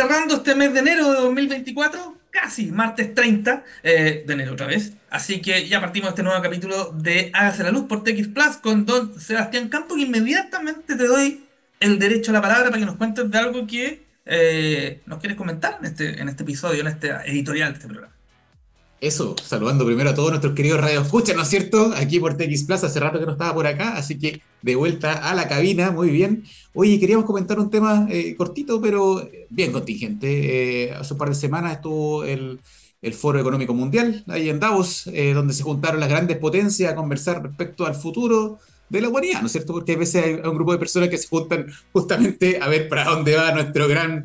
cerrando este mes de enero de 2024, casi martes 30 eh, de enero otra vez. Así que ya partimos este nuevo capítulo de Hágase la Luz por TX Plus con don Sebastián Campo, y inmediatamente te doy el derecho a la palabra para que nos cuentes de algo que eh, nos quieres comentar en este, en este episodio, en este editorial de este programa. Eso, saludando primero a todos nuestros queridos radio escucha, ¿no es cierto? Aquí por TX Plus, hace rato que no estaba por acá, así que de vuelta a la cabina, muy bien. Oye, queríamos comentar un tema eh, cortito, pero bien contingente. Eh, hace un par de semanas estuvo el, el, Foro Económico Mundial, ahí en Davos, eh, donde se juntaron las grandes potencias a conversar respecto al futuro de la humanidad, ¿no es cierto? Porque a veces hay un grupo de personas que se juntan justamente a ver para dónde va nuestro gran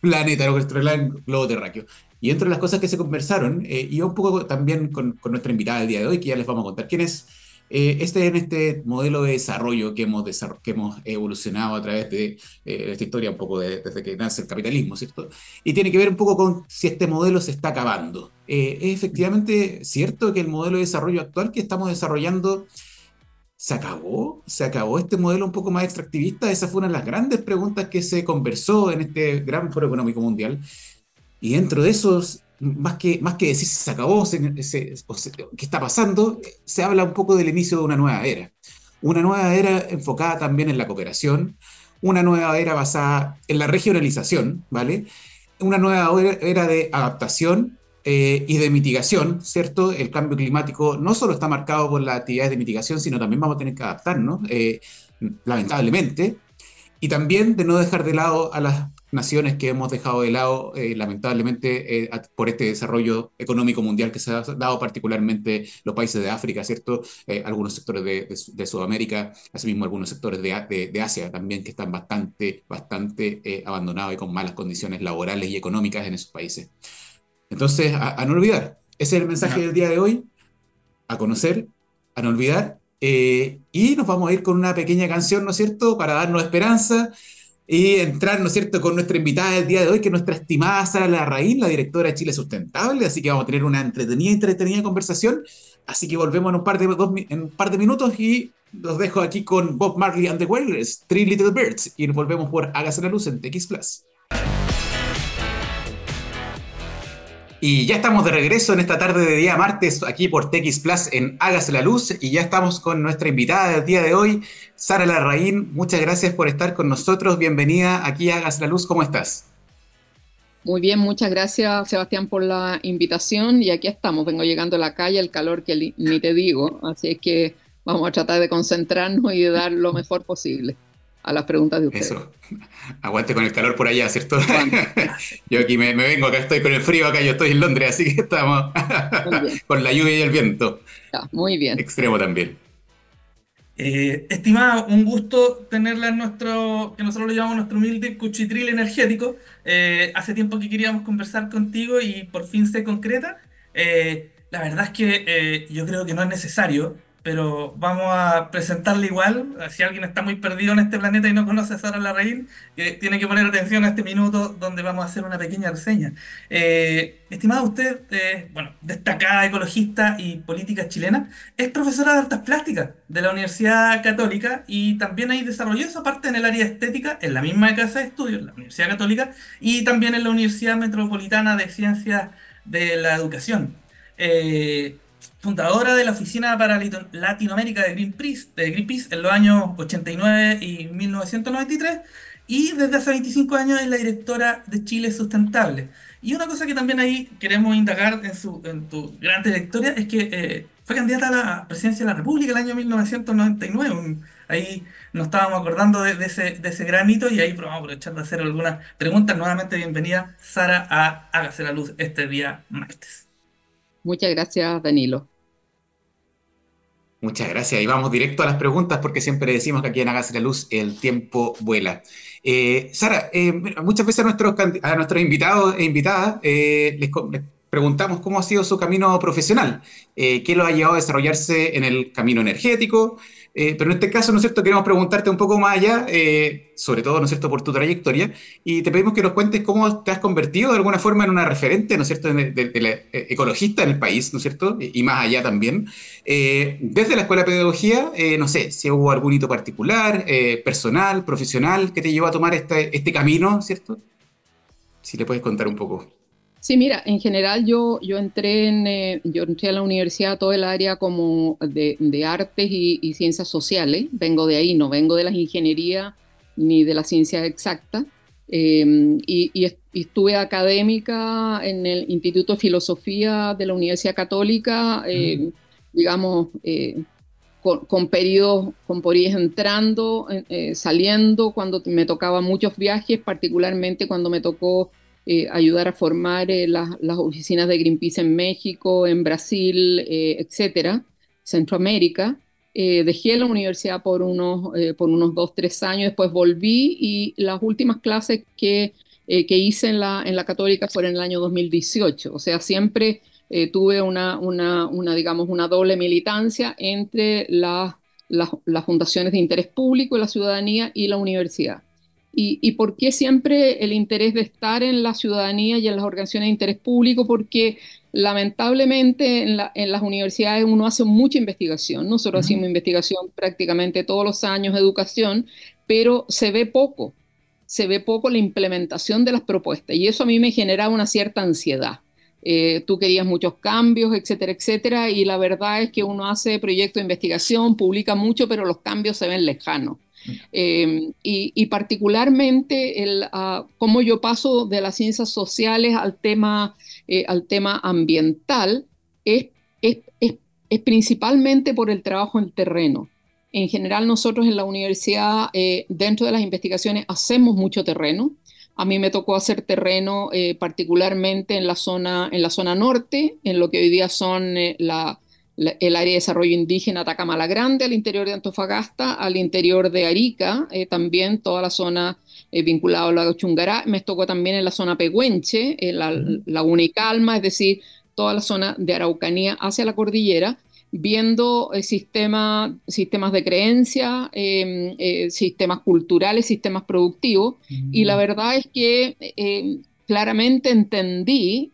planeta, nuestro gran globo terráqueo. Y entre las cosas que se conversaron, eh, y un poco también con, nuestra invitada del día de hoy, que ya les vamos a contar quién es, eh, este en este modelo de desarrollo que hemos, que hemos evolucionado a través de eh, esta historia, un poco desde que nace el capitalismo, ¿cierto? Y tiene que ver un poco con si este modelo se está acabando. es efectivamente cierto que el modelo de desarrollo actual que estamos desarrollando se acabó, se acabó este modelo un poco más extractivista. Esa fue una de las grandes preguntas que se conversó en este gran foro económico mundial. Y dentro de esos, más que, más que decir se acabó, qué está pasando, se habla un poco del inicio de una nueva era. Una nueva era enfocada también en la cooperación, una nueva era basada en la regionalización, ¿vale? Una nueva era de adaptación eh, y de mitigación, ¿cierto? El cambio climático no solo está marcado por las actividades de mitigación, sino también vamos a tener que adaptarnos, eh, lamentablemente, y también de no dejar de lado a las naciones que hemos dejado de lado, eh, lamentablemente, eh, por este desarrollo económico mundial que se ha dado particularmente los países de África, ¿cierto? Eh, algunos sectores de, de, Sudamérica, asimismo algunos sectores de, de, Asia también que están bastante, bastante abandonados y con malas condiciones laborales y económicas en esos países. Entonces, a, no olvidar, ese es el mensaje del día de hoy, a conocer, a no olvidar, y nos vamos a ir con una pequeña canción, ¿no es cierto?, para darnos esperanza y entrar, ¿no es cierto?, con nuestra invitada del día de hoy, que es nuestra estimada Sara Larraín, la directora de Chile Sustentable, así que vamos a tener una entretenida, entretenida conversación, así que volvemos en un par de, en un par de minutos y los dejo aquí con Bob Marley and the Wailers, Three Little Birds, y nos volvemos por Hágase la Luz en TX Plus. Y ya estamos de regreso en esta tarde de día martes aquí por TX Plus en Hágase la Luz y ya estamos con nuestra invitada del día de hoy, Sara Larraín. Muchas gracias por estar con nosotros. Bienvenida aquí a Hágase la Luz. ¿Cómo estás? Muy bien, muchas gracias Sebastián por la invitación y aquí estamos. Vengo llegando a la calle, el calor que ni te digo, así es que vamos a tratar de concentrarnos y de dar lo mejor posible a las preguntas de ustedes. Eso. Aguante con el calor por allá, ¿cierto? yo aquí me, vengo, acá estoy con el frío, acá yo estoy en Londres, así que estamos con la lluvia y el viento. muy bien. Extremo también. Eh, estimado, un gusto tenerla en nuestro, que nosotros lo llamamos nuestro humilde cuchitril energético. Eh, hace tiempo que queríamos conversar contigo y por fin se concreta. Eh, la verdad es que eh, yo creo que no es necesario pero vamos a presentarle igual. Si alguien está muy perdido en este planeta y no conoce a Sara Larraín, tiene que poner atención a este minuto donde vamos a hacer una pequeña reseña. Eh, estimada usted, eh, bueno, destacada ecologista y política chilena, es profesora de artes plásticas de la Universidad Católica y también ahí desarrolló esa parte en el área estética en la misma casa de estudios, la Universidad Católica, y también en la Universidad Metropolitana de Ciencias de la Educación. Eh, fundadora de la Oficina para Latinoamérica de Greenpeace, de Greenpeace en los años 89 y 1993 y desde hace 25 años es la directora de Chile Sustentable. Y una cosa que también ahí queremos indagar en, su, en tu gran trayectoria es que eh, fue candidata a la presidencia de la República el año 1999. ahí nos estábamos acordando de, ese, de ese gran hito y ahí vamos a aprovechar de hacer algunas preguntas. Nuevamente bienvenida Sara a Hágase la Luz este día martes. Muchas gracias, Danilo. Muchas gracias. Y vamos directo a las preguntas porque siempre decimos que aquí en Hágase la Luz el tiempo vuela. Eh, Sara, eh, muchas veces a nuestros, invitados e invitadas eh, les, preguntamos cómo ha sido su camino profesional, qué lo ha llevado a desarrollarse en el camino energético, eh, pero en este caso, ¿no es cierto?, queremos preguntarte un poco más allá, eh, sobre todo, ¿no es cierto?, por tu trayectoria, y te pedimos que nos cuentes cómo te has convertido de alguna forma en una referente, ¿no es cierto?, de, eh, ecologista en el país, ¿no es cierto?, y más allá también. desde la Escuela de Pedagogía, no sé, si hubo algún hito particular, personal, profesional, que te llevó a tomar este, este camino, ¿cierto? Si le puedes contar un poco. Sí, mira, en general yo, yo, entré, en, eh, yo entré a la universidad todo el área como de, de artes y, ciencias sociales. Vengo de ahí, no vengo de las ingenierías ni de la ciencia exacta. Em, y, estuve académica en el Instituto de Filosofía de la Universidad Católica, eh, digamos, eh, con, periodos, con periodos entrando, saliendo, cuando me tocaba muchos viajes, particularmente cuando me tocó eh, ayudar a formar eh, las, oficinas de Greenpeace en México, en Brasil, eh, etcétera, Centroamérica. dejé la universidad por unos, por unos dos, tres años, después volví y las últimas clases que, que hice en la, en la Católica fueron en el año 2018. O sea, siempre tuve una, una, una, digamos, una doble militancia entre las, las fundaciones de interés público, la ciudadanía y la universidad. Y, por qué siempre el interés de estar en la ciudadanía y en las organizaciones de interés público? Porque lamentablemente en, las universidades uno hace mucha investigación. Nosotros hacemos investigación prácticamente todos los años, educación, pero se ve poco, se ve poco la implementación de las propuestas. Y eso a mí me genera una cierta ansiedad. Eh, tú querías muchos cambios, etcétera, etcétera, y la verdad es que uno hace proyectos de investigación, publica mucho, pero los cambios se ven lejanos. Em, y, particularmente el, uh, cómo yo paso de las ciencias sociales al tema, eh, al tema ambiental es, es, es, principalmente por el trabajo en terreno. En general nosotros en la universidad, eh, dentro de las investigaciones, hacemos mucho terreno. A mí me tocó hacer terreno eh, particularmente en la, zona, en la zona norte, en lo que hoy día son la, el área de desarrollo indígena Atacama la Grande, al interior de Antofagasta, al interior de Arica, eh, también toda la zona eh, vinculada al lago Chungará. Me tocó también en la zona Pehuenche, en la Laguna y Calma, es decir, toda la zona de Araucanía hacia la cordillera, viendo eh, sistemas de creencia, em, sistemas culturales, sistemas productivos. Y la verdad es que em, claramente entendí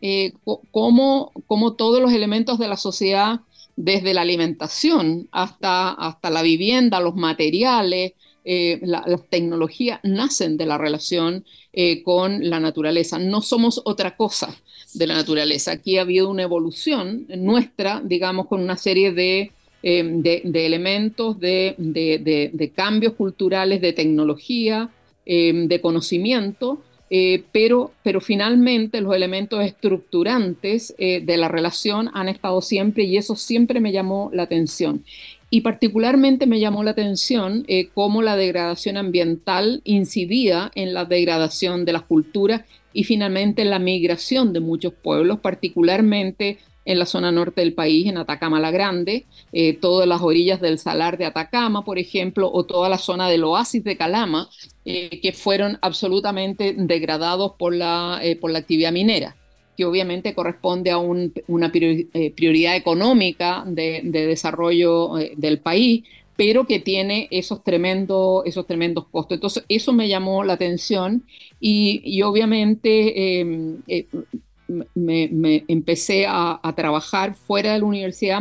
cómo, cómo, todos los elementos de la sociedad desde la alimentación hasta, hasta la vivienda, los materiales, eh, las tecnologías nacen de la relación eh, con la naturaleza. No somos otra cosa de la naturaleza. Aquí ha habido una evolución nuestra, digamos, con una serie de, eh, de, elementos, de, de, cambios culturales, de tecnología, de conocimiento, eh, pero, pero finalmente los elementos estructurantes eh, de la relación han estado siempre y eso siempre me llamó la atención. Y particularmente me llamó la atención eh, cómo la degradación ambiental incidía en la degradación de las culturas y finalmente en la migración de muchos pueblos, particularmente en la zona norte del país, en Atacama la Grande, eh, todas las orillas del Salar de Atacama, por ejemplo, o toda la zona del oasis de Calama, eh, que fueron absolutamente degradados por la, eh, por la actividad minera que obviamente corresponde a una prioridad económica de, desarrollo del país, pero que tiene esos tremendos, esos tremendos costos. Entonces, eso me llamó la atención y, obviamente me, empecé a, trabajar fuera de la universidad,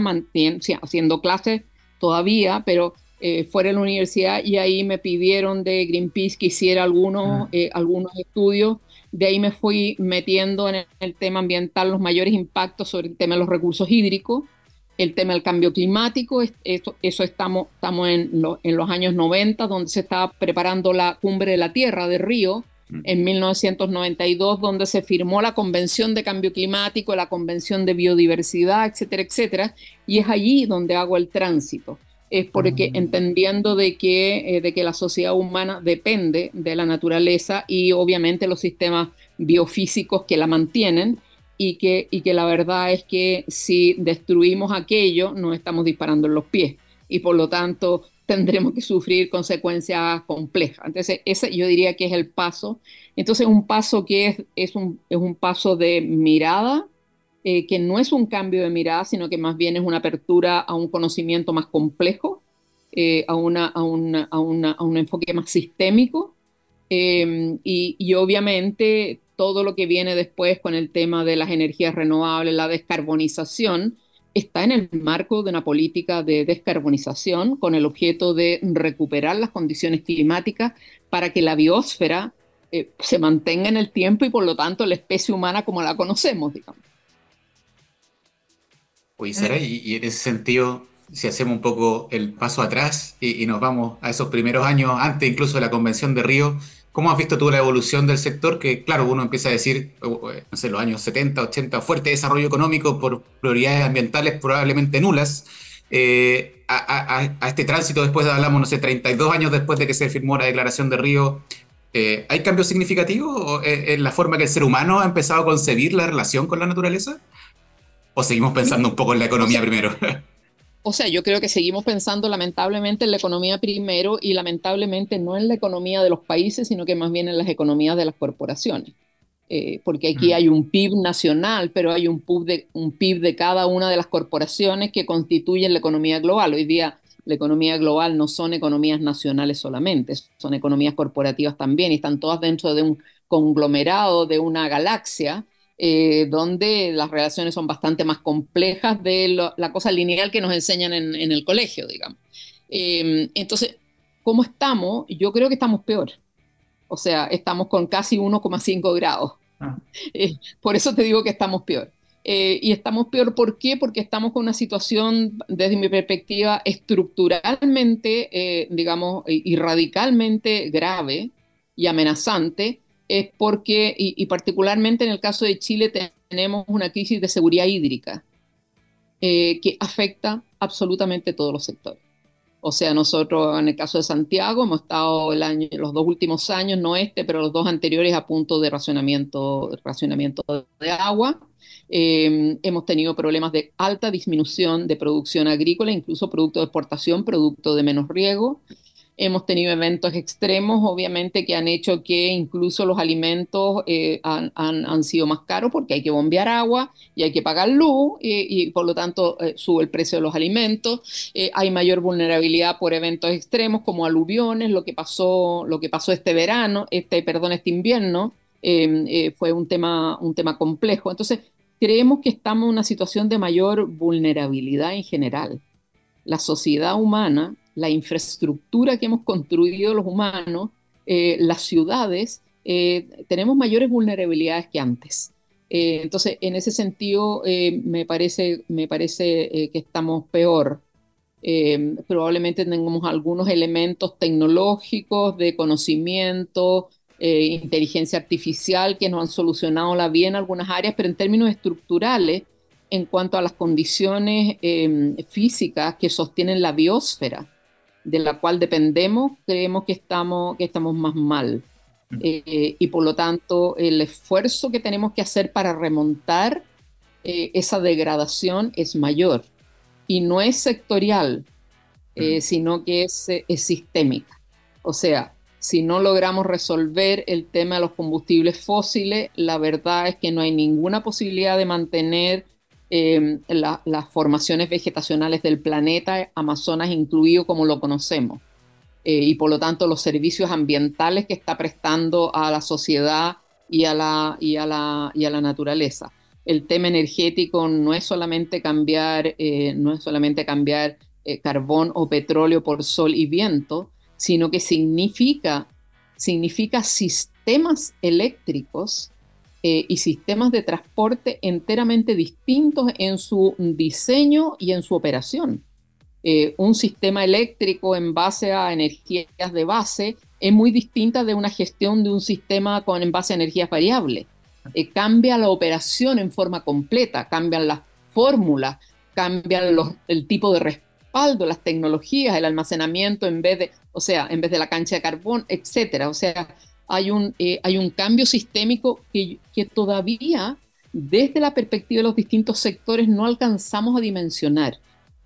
haciendo clases todavía, pero eh, fuera de la universidad y ahí me pidieron de Greenpeace que hiciera algunos, eh, algunos estudios. De ahí me fui metiendo en el, tema ambiental los mayores impactos sobre el tema de los recursos hídricos, el tema del cambio climático. Eso, eso estamos, estamos en, en los años 90, donde se estaba preparando la cumbre de la Tierra de Río, en 1992, donde se firmó la Convención de Cambio Climático, la Convención de Biodiversidad, etcétera, etcétera, y es allí donde hago el tránsito. Es porque entendiendo de que, eh, de que la sociedad humana depende de la naturaleza y obviamente los sistemas biofísicos que la mantienen, y que, y que la verdad es que si destruimos aquello, nos estamos disparando en los pies. Y por lo tanto, tendremos que sufrir consecuencias complejas. Entonces, ese yo diría que es el paso. Entonces, un paso que es, es, un, es un paso de mirada, eh, que no es un cambio de mirada, sino que más bien es una apertura a un conocimiento más complejo, eh, a, una, a, una, a, una, a, un enfoque más sistémico. Em, y, y obviamente todo lo que viene después con el tema de las energías renovables, la descarbonización, está en el marco de una política de descarbonización con el objeto de recuperar las condiciones climáticas para que la biosfera eh, se mantenga en el tiempo y por lo tanto la especie humana como la conocemos, digamos. Oye, Sara, y, en ese sentido, si hacemos un poco el paso atrás y, y nos vamos a esos primeros años, antes incluso de la Convención de Río, ¿Cómo has visto tú la evolución del sector? Que claro, uno empieza a decir, no sé, los años 70, 80, fuerte desarrollo económico por prioridades ambientales probablemente nulas, eh, a, a, a, este tránsito después de, hablamos, no sé, 32 años después de que se firmó la Declaración de Río, eh, ¿hay cambios significativos en la forma que el ser humano ha empezado a concebir la relación con la naturaleza? ¿O seguimos pensando un poco en la economía primero? O sea, yo creo que seguimos pensando lamentablemente en la economía primero y lamentablemente no en la economía de los países, sino que más bien en las economías de las corporaciones. Eh, porque aquí mm. hay un PIB nacional, pero hay un PIB, de, un PIB de cada una de las corporaciones que constituyen la economía global. Hoy día la economía global no son economías nacionales solamente, son economías corporativas también y están todas dentro de un conglomerado, de una galaxia eh, donde las relaciones son bastante más complejas de lo, la cosa lineal que nos enseñan en, en el colegio, digamos. Eh, entonces, ¿cómo estamos? Yo creo que estamos peor. O sea, estamos con casi 1,5 grados. Ah. Eh, por eso te digo que estamos peor. Y estamos peor, ¿por qué? Porque estamos con una situación, desde mi perspectiva, estructuralmente, digamos, y radicalmente grave y amenazante, es porque, y, particularmente en el caso de Chile, tenemos una crisis de seguridad hídrica eh, que afecta absolutamente todos los sectores. O sea, nosotros en el caso de Santiago hemos estado el año, los dos últimos años, no este, pero los dos anteriores a punto de racionamiento, racionamiento de agua. Eh, hemos tenido problemas de alta disminución de producción agrícola, incluso producto de exportación, producto de menos riego. Hemos tenido eventos extremos, obviamente, que han hecho que incluso los alimentos eh, han, han, sido más caros porque hay que bombear agua y hay que pagar luz y, por lo tanto eh, sube el precio de los alimentos. Eh, hay mayor vulnerabilidad por eventos extremos como aluviones, lo que pasó, lo que pasó este verano, este, perdón, este invierno, em, fue un tema, un tema complejo. Entonces, creemos que estamos en una situación de mayor vulnerabilidad en general. La sociedad humana la infraestructura que hemos construido los humanos, eh, las ciudades, eh, tenemos mayores vulnerabilidades que antes. Eh, entonces, en ese sentido, me parece, me parece que estamos peor. Probablemente tengamos algunos elementos tecnológicos de conocimiento, inteligencia artificial que nos han solucionado la vida en algunas áreas, pero en términos estructurales, en cuanto a las condiciones físicas que sostienen la biosfera, de la cual dependemos, creemos que estamos, que estamos más mal. Mm. Eh, y por lo tanto, el esfuerzo que tenemos que hacer para remontar eh, esa degradación es mayor. Y no es sectorial, eh, mm. sino que es, es sistémica. O sea, si no logramos resolver el tema de los combustibles fósiles, la verdad es que no hay ninguna posibilidad de mantener eh, la, las formaciones vegetacionales del planeta, Amazonas incluido como lo conocemos, eh, y por lo tanto los servicios ambientales que está prestando a la sociedad y a la, y a la, y a la naturaleza. El tema energético no es solamente cambiar, eh, no es solamente cambiar eh, carbón o petróleo por sol y viento, sino que significa, significa sistemas eléctricos eh, y sistemas de transporte enteramente distintos en su diseño y en su operación. Eh, un sistema eléctrico en base a energías de base es muy distinta de una gestión de un sistema con, en base a energías variables. Eh, cambia la operación en forma completa, cambian las fórmulas, cambian los, el tipo de respaldo, las tecnologías, el almacenamiento en vez de, o sea, en vez de la cancha de carbón, etcétera. O sea, hay un, eh, hay un cambio sistémico que, que todavía desde la perspectiva de los distintos sectores no alcanzamos a dimensionar.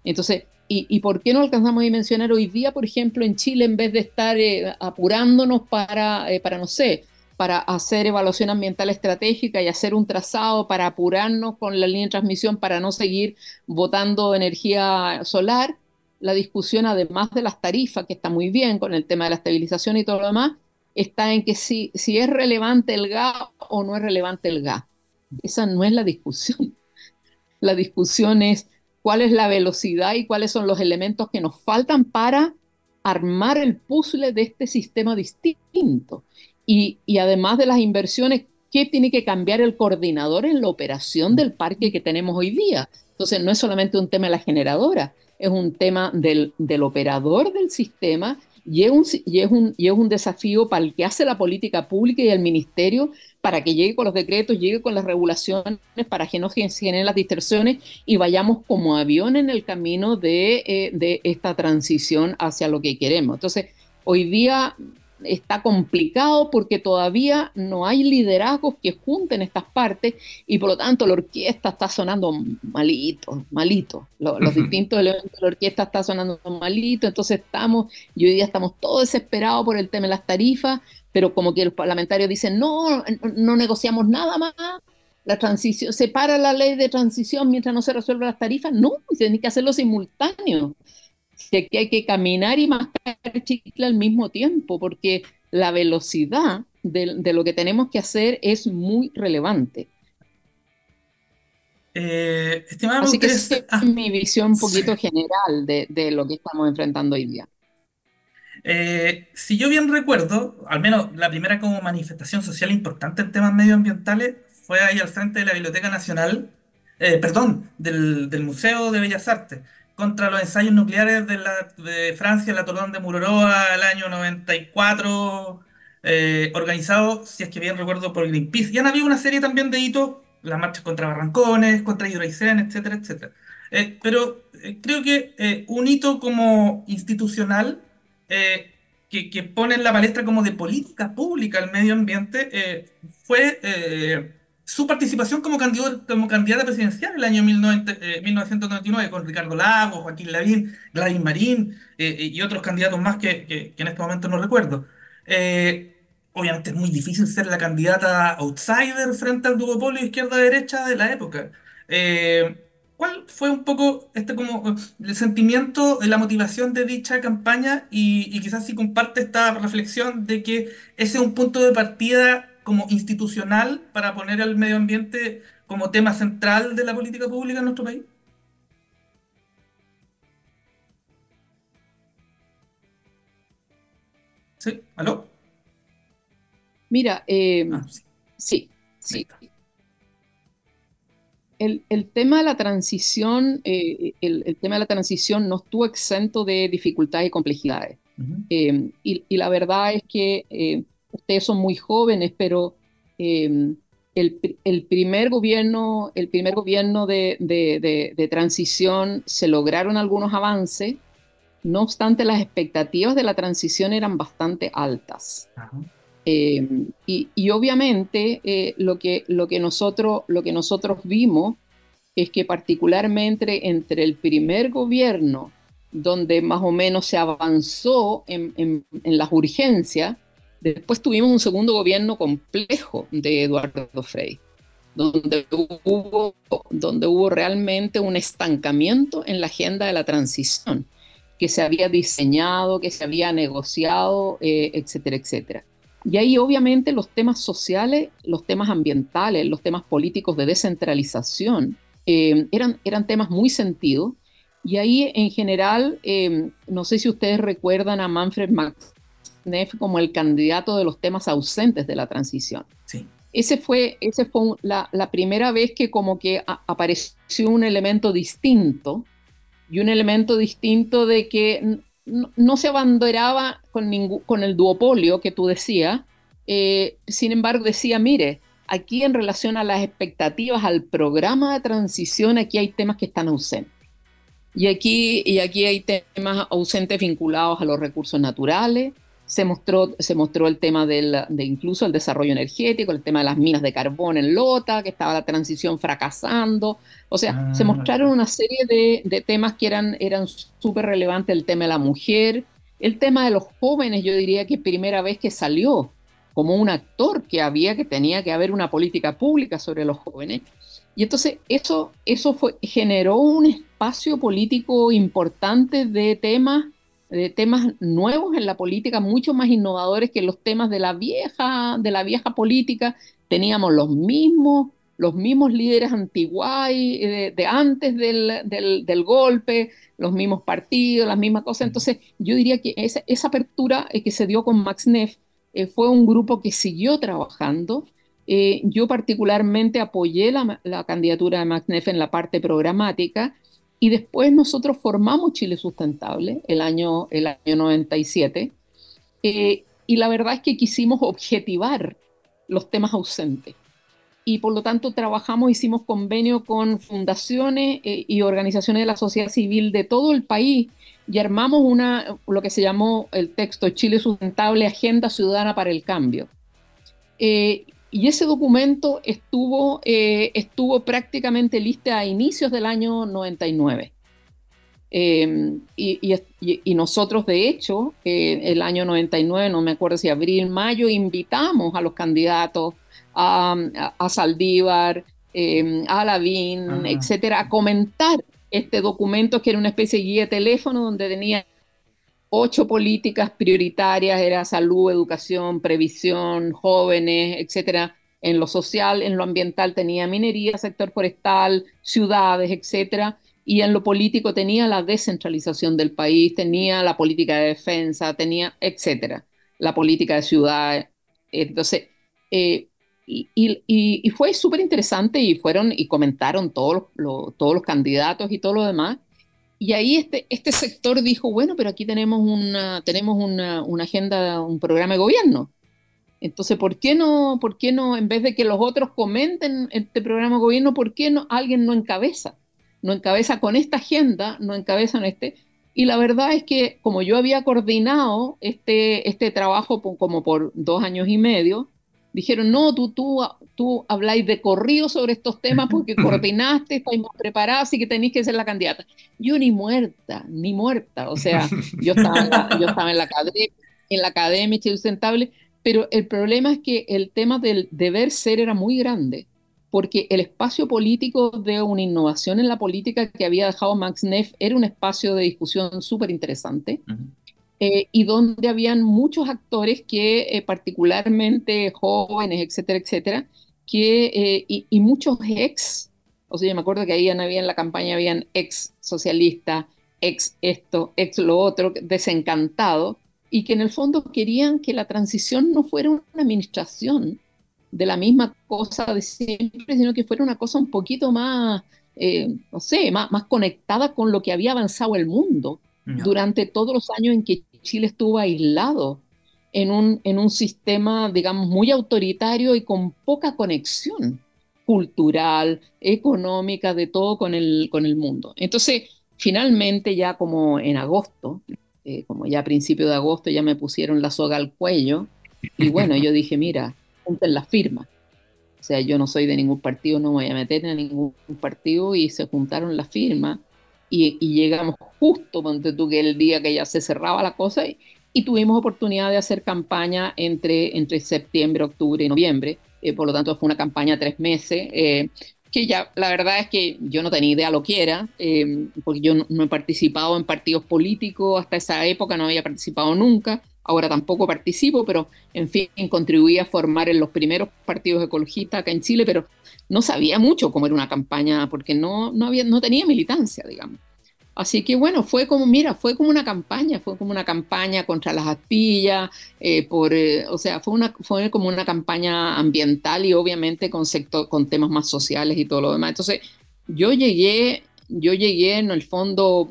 Entonces, ¿y, ¿y, por qué no alcanzamos a dimensionar hoy día, por ejemplo, en Chile, en vez de estar eh, apurándonos para, eh, para, no sé, para hacer evaluación ambiental estratégica y hacer un trazado para apurarnos con la línea de transmisión para no seguir votando energía solar? La discusión, además de las tarifas, que está muy bien con el tema de la estabilización y todo lo demás, está en que si, si es relevante el gas o no es relevante el gas. Esa no es la discusión. La discusión es cuál es la velocidad y cuáles son los elementos que nos faltan para armar el puzzle de este sistema distinto. y, y además de las inversiones, ¿qué tiene que cambiar el coordinador en la operación del parque que tenemos hoy día? Entonces, no es solamente un tema de la generadora, es un tema del, del operador del sistema y es, un, y, es un, y es un desafío para el que hace la política pública y el ministerio para que llegue con los decretos, llegue con las regulaciones, para que no se generen las distorsiones y vayamos como avión en el camino de, eh, de esta transición hacia lo que queremos. Entonces, hoy día está complicado porque todavía no hay liderazgos que junten estas partes y por lo tanto la orquesta está sonando malito, malito. Los, los distintos elementos de la orquesta está sonando malito, entonces estamos, y hoy día estamos todos desesperados por el tema de las tarifas, pero como que los parlamentarios dicen, no, no negociamos nada más, la transición, se para la ley de transición mientras no se resuelvan las tarifas, no, se tiene que hacerlo simultáneo que hay que caminar y mascar chicle al mismo tiempo, porque la velocidad de, lo que tenemos que hacer es muy relevante. Eh, estimado, Así que esa es ah. mi visión un poquito general de, lo que estamos enfrentando hoy día. Eh, si yo bien recuerdo, al menos la primera como manifestación social importante en temas medioambientales fue ahí al frente de la Biblioteca Nacional, eh, perdón, del, del Museo de Bellas Artes, contra los ensayos nucleares de, la, de Francia, la Torre de Muroroa, el año 94, eh, organizado, si es que bien recuerdo, por Greenpeace. Y han habido una serie también de hitos, las marchas contra Barrancones, contra Hidroicén, etcétera, etcétera. Eh, pero eh, creo que un hito como institucional que, que, pone en la palestra como de política pública al medio ambiente fue su participación como, candidato, como candidata presidencial en el año 1999 eh, con Ricardo Lagos, Joaquín Lavín, Gladys Marín eh, eh, y otros candidatos más que, en este momento no recuerdo. obviamente es muy difícil ser la candidata outsider frente al duopolio izquierda-derecha de la época. ¿Cuál fue un poco este como el sentimiento, la motivación de dicha campaña y, y quizás si comparte esta reflexión de que ese es un punto de partida como institucional para poner al medio ambiente como tema central de la política pública en nuestro país? ¿Sí? ¿Aló? Mira, eh, ah, sí, sí. El, tema de la transición, eh, el, tema de la transición no estuvo exento de dificultades y complejidades. Eh, y, y, la verdad es que ustedes son muy jóvenes, pero em, el, primer gobierno, el primer gobierno de, transición se lograron algunos avances, no obstante las expectativas de la transición eran bastante altas. Em, y, obviamente eh, lo, que, lo, que nosotros, lo que nosotros vimos es que particularmente entre el primer gobierno, donde más o menos se avanzó en, en las urgencias, Después tuvimos un segundo gobierno complejo de Eduardo Frei, donde hubo, donde hubo realmente un estancamiento en la agenda de la transición, que se había diseñado, que se había negociado, eh, etcétera, etcétera. Y ahí obviamente los temas sociales, los temas ambientales, los temas políticos de descentralización eh, eran, eran temas muy sentidos. Y ahí en general, eh, no sé si ustedes recuerdan a Manfred Max como el candidato de los temas ausentes de la transición. Sí. Ese fue, ese fue la, primera vez que como que apareció un elemento distinto y un elemento distinto de que no, se abanderaba con, con el duopolio que tú decías, eh, sin embargo decía, mire, aquí en relación a las expectativas, al programa de transición, aquí hay temas que están ausentes. Y aquí, y aquí hay temas ausentes vinculados a los recursos naturales, se mostró, se mostró el tema del, de incluso el desarrollo energético, el tema de las minas de carbón en Lota, que estaba la transición fracasando. O sea, se ah, mostraron una serie de, de, temas que eran súper relevantes, el tema de la mujer, el tema de los jóvenes, yo diría que primera vez que salió como un actor que había, que tenía que haber una política pública sobre los jóvenes. Y entonces eso, eso fue, generó un espacio político importante de temas de temas nuevos en la política, mucho más innovadores que los temas de la vieja, de la vieja política. Teníamos los mismos, los mismos líderes antiguay de, de, antes del, del, golpe, los mismos partidos, las mismas cosas. Entonces, yo diría que esa, esa apertura que se dio con Max Neff eh, fue un grupo que siguió trabajando. Eh, yo particularmente apoyé la, la candidatura de MacNeff en la parte programática y después nosotros formamos Chile Sustentable el año, el año 97 eh, y la verdad es que quisimos objetivar los temas ausentes y por lo tanto trabajamos, hicimos convenio con fundaciones eh, y organizaciones de la sociedad civil de todo el país y armamos una, lo que se llamó el texto Chile Sustentable, Agenda Ciudadana para el Cambio. Eh, y ese documento estuvo, eh, estuvo prácticamente listo a inicios del año 99. Em, y, y, nosotros, de hecho, eh, el año 99, no me acuerdo si abril, mayo, invitamos a los candidatos, a, a, Saldívar, em, a Lavín, ah. etcétera, a comentar este documento que era una especie de guía de teléfono donde tenía ocho políticas prioritarias, era salud, educación, previsión, jóvenes, etcétera. En lo social, en lo ambiental tenía minería, sector forestal, ciudades, etcétera. Y en lo político tenía la descentralización del país, tenía la política de defensa, tenía, etcétera, la política de ciudades. Entonces, eh, y, fue súper interesante y fueron y comentaron todos los, todos los candidatos y todo lo demás. Y ahí este, este sector dijo, bueno, pero aquí tenemos una, tenemos una, agenda, un programa de gobierno. Entonces, ¿por qué no, por qué no, en vez de que los otros comenten este programa de gobierno, por qué no alguien no encabeza? No encabeza con esta agenda, no encabeza en este. Y la verdad es que como yo había coordinado este, este trabajo como por dos años y medio, dijeron, no, tú, tú, tú habláis de corrido sobre estos temas porque coordinaste, estáis más preparados, así que tenéis que ser la candidata. Yo ni muerta, ni muerta. O sea, yo estaba en la, yo estaba en la academia, en la academia sustentable, pero el problema es que el tema del deber ser era muy grande, porque el espacio político de una innovación en la política que había dejado Max Neff era un espacio de discusión súper interesante. Eh, y donde habían muchos actores que eh, particularmente jóvenes, etcétera, etcétera, que, eh, y, muchos ex, o sea, yo me acuerdo que ahí había en la campaña, habían ex socialistas, ex esto, ex lo otro, desencantados, y que en el fondo querían que la transición no fuera una administración de la misma cosa de siempre, sino que fuera una cosa un poquito más, no sé, más, más conectada con lo que había avanzado el mundo durante todos los años en que Chile estuvo aislado en un, en un sistema, digamos, muy autoritario y con poca conexión cultural, económica, de todo con el, con el mundo. Entonces, finalmente, ya como en agosto, eh, como ya a principios de agosto, ya me pusieron la soga al cuello, y bueno, yo dije, mira, junten las firmas. O sea, yo no soy de ningún partido, no me voy a meter en ningún partido, y se juntaron las firmas y, llegamos justo, donde tú, que el día que ya se cerraba la cosa y, tuvimos oportunidad de hacer campaña entre, entre septiembre, octubre y noviembre. Eh, por lo tanto, fue una campaña de tres meses, eh, que ya la verdad es que yo no tenía idea lo que era, eh, porque yo no, he participado en partidos políticos hasta esa época, no había participado nunca, ahora tampoco participo, pero en fin, contribuí a formar en los primeros partidos ecologistas acá en Chile, pero no sabía mucho cómo era una campaña, porque no, no, había, no tenía militancia, digamos. Así que bueno, fue como, mira, fue como una campaña, fue como una campaña contra las astillas, eh, por, eh, o sea, fue, una, fue como una campaña ambiental y obviamente con, sector, con temas más sociales y todo lo demás. Entonces, yo llegué, yo llegué en el fondo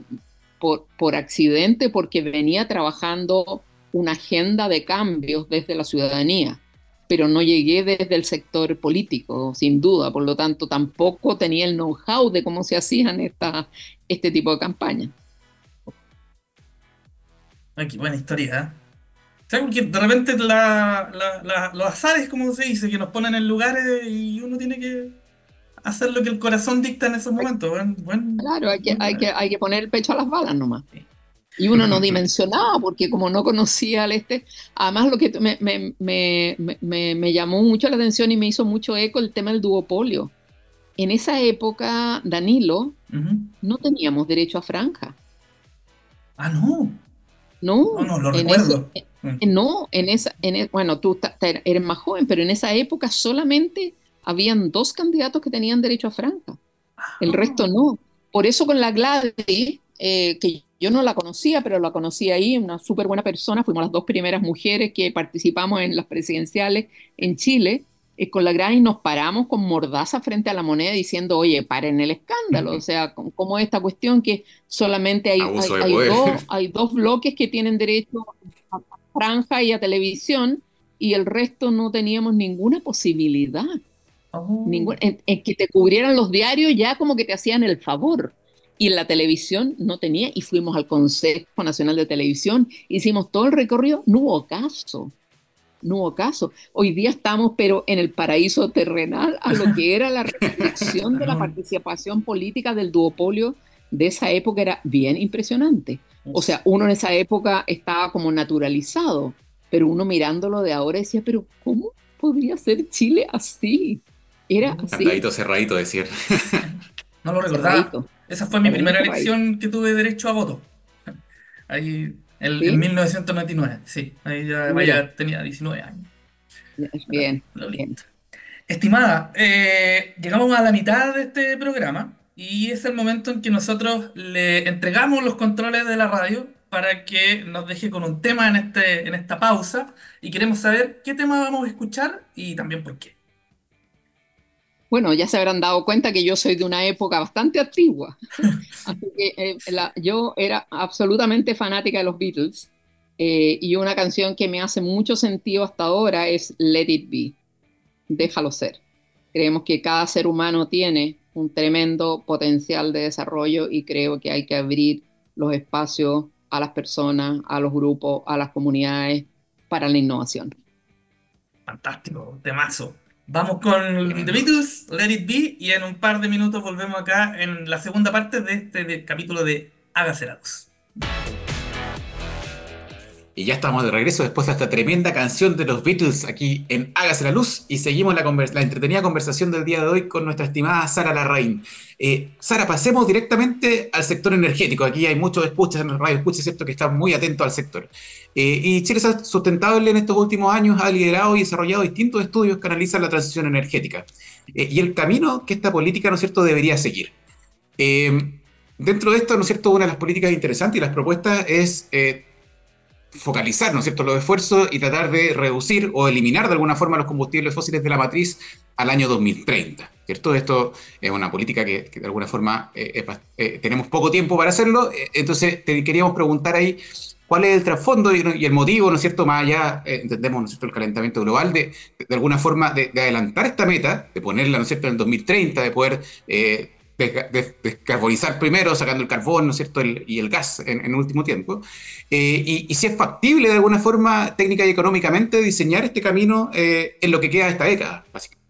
por, por accidente porque venía trabajando una agenda de cambios desde la ciudadanía pero no llegué desde el sector político, sin duda, por lo tanto tampoco tenía el know-how de cómo se hacían esta, este tipo de campañas. Aquí, buena historia. ¿eh? de repente los azares, como se dice, que nos ponen en lugares y uno tiene que hacer lo que el corazón dicta en esos momentos. claro, hay que, hay, que, hay que poner el pecho a las balas nomás. Y uno no dimensionaba, porque como no conocía al este, además lo que me, me, me, me, llamó mucho la atención y me hizo mucho eco el tema del duopolio. En esa época, Danilo, no teníamos derecho a franja. Ah, no. No, no, lo recuerdo. No, en esa, en, e, bueno, tú eres más joven, pero en esa época solamente habían dos candidatos que tenían derecho a franja. El resto no. Por eso con la Gladys, eh, que yo no la conocía, pero la conocí ahí, una súper buena persona. Fuimos las dos primeras mujeres que participamos en las presidenciales en Chile. Eh, con la gran y nos paramos con mordaza frente a la moneda diciendo, oye, paren el escándalo. O sea, como esta cuestión que solamente hay, hay, dos, bloques que tienen derecho a franja y a televisión y el resto no teníamos ninguna posibilidad. Oh. en, que te cubrieran los diarios ya como que te hacían el favor. Y en la televisión no tenía, y fuimos al Consejo Nacional de Televisión, hicimos todo el recorrido, no hubo caso, no hubo caso. Hoy día estamos, pero en el paraíso terrenal, a lo que era la reflexión de la participación política del duopolio de esa época era bien impresionante. O sea, uno en esa época estaba como naturalizado, pero uno mirándolo de ahora decía, pero ¿cómo podría ser Chile así? Era así. Cerradito, cerradito, decir. no lo recordaba. Esa fue mi primera elección que tuve derecho a voto. Ahí, en 1999, sí. Ahí ya tenía 19 años. Bien. Estimada, eh, llegamos a la mitad de este programa y es el momento en que nosotros le entregamos los controles de la radio para que nos deje con un tema en, este, en esta pausa y queremos saber qué tema vamos a escuchar y también por qué. Bueno, ya se habrán dado cuenta que yo soy de una época bastante antigua. Así que eh, yo era absolutamente fanática de los Beatles. Eh, y una canción que me hace mucho sentido hasta ahora es Let It Be. Déjalo ser. Creemos que cada ser humano tiene un tremendo potencial de desarrollo y creo que hay que abrir los espacios a las personas, a los grupos, a las comunidades para la innovación. Fantástico, temazo. Vamos con The Beatles, Let It Be, y en un par de minutos volvemos acá en la segunda parte de este capítulo de Hágase la luz. Y ya estamos de regreso después de esta tremenda canción de los Beatles aquí en Hágase la Luz y seguimos la, entretenida conversación del día de hoy con nuestra estimada Sara Larraín. Eh, Sara, pasemos directamente al sector energético. Aquí hay muchos escuchas en el radio, escuchas, ¿cierto? Que están muy atentos al sector. Eh, y Chile Sustentable en estos últimos años ha liderado y desarrollado distintos estudios que analizan la transición energética eh, y el camino que esta política, ¿no es cierto?, debería seguir. dentro de esto, ¿no es cierto?, una de las políticas interesantes y las propuestas es focalizar, ¿no es cierto?, los esfuerzos y tratar de reducir o eliminar de alguna forma los combustibles fósiles de la matriz al año 2030, ¿cierto? Esto es una política que, de alguna forma eh, eh, tenemos poco tiempo para hacerlo, eh, entonces te queríamos preguntar ahí cuál es el trasfondo y, el motivo, ¿no es cierto?, más allá, entendemos, ¿no es cierto?, el calentamiento global, de, de alguna forma de, adelantar esta meta, de ponerla, ¿no es cierto?, en el 2030, de poder descarbonizar primero, sacando el carbón, ¿no es cierto?, y el gas en, último tiempo. Eh, y, si es factible de alguna forma, técnica y económicamente, diseñar este camino eh, en lo que queda de esta década, básicamente.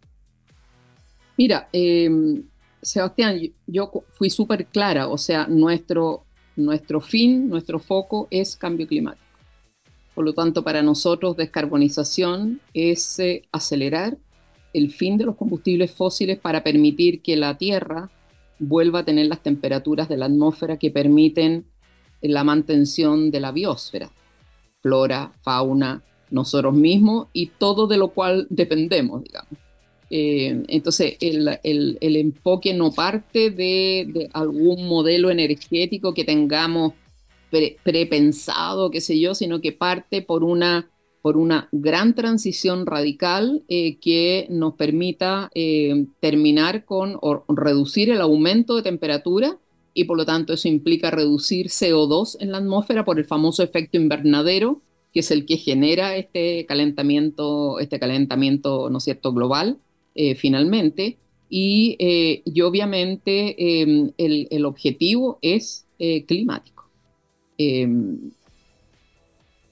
Mira, em, Sebastián, yo fui súper clara, o sea, nuestro, nuestro fin, nuestro foco es cambio climático. Por lo tanto, para nosotros descarbonización es eh, acelerar el fin de los combustibles fósiles para permitir que la Tierra vuelva a tener las temperaturas de la atmósfera que permiten la mantención de la biosfera, flora, fauna, nosotros mismos y todo de lo cual dependemos, digamos. Eh, entonces, el, el, enfoque no parte de, algún modelo energético que tengamos prepensado, qué sé yo, sino que parte por una por una gran transición radical eh, que nos permita eh, terminar con o reducir el aumento de temperatura y por lo tanto eso implica reducir CO2 en la atmósfera por el famoso efecto invernadero, que es el que genera este calentamiento, este calentamiento ¿no es cierto?, global eh, finalmente. Y, y obviamente em, el, el, objetivo es climático.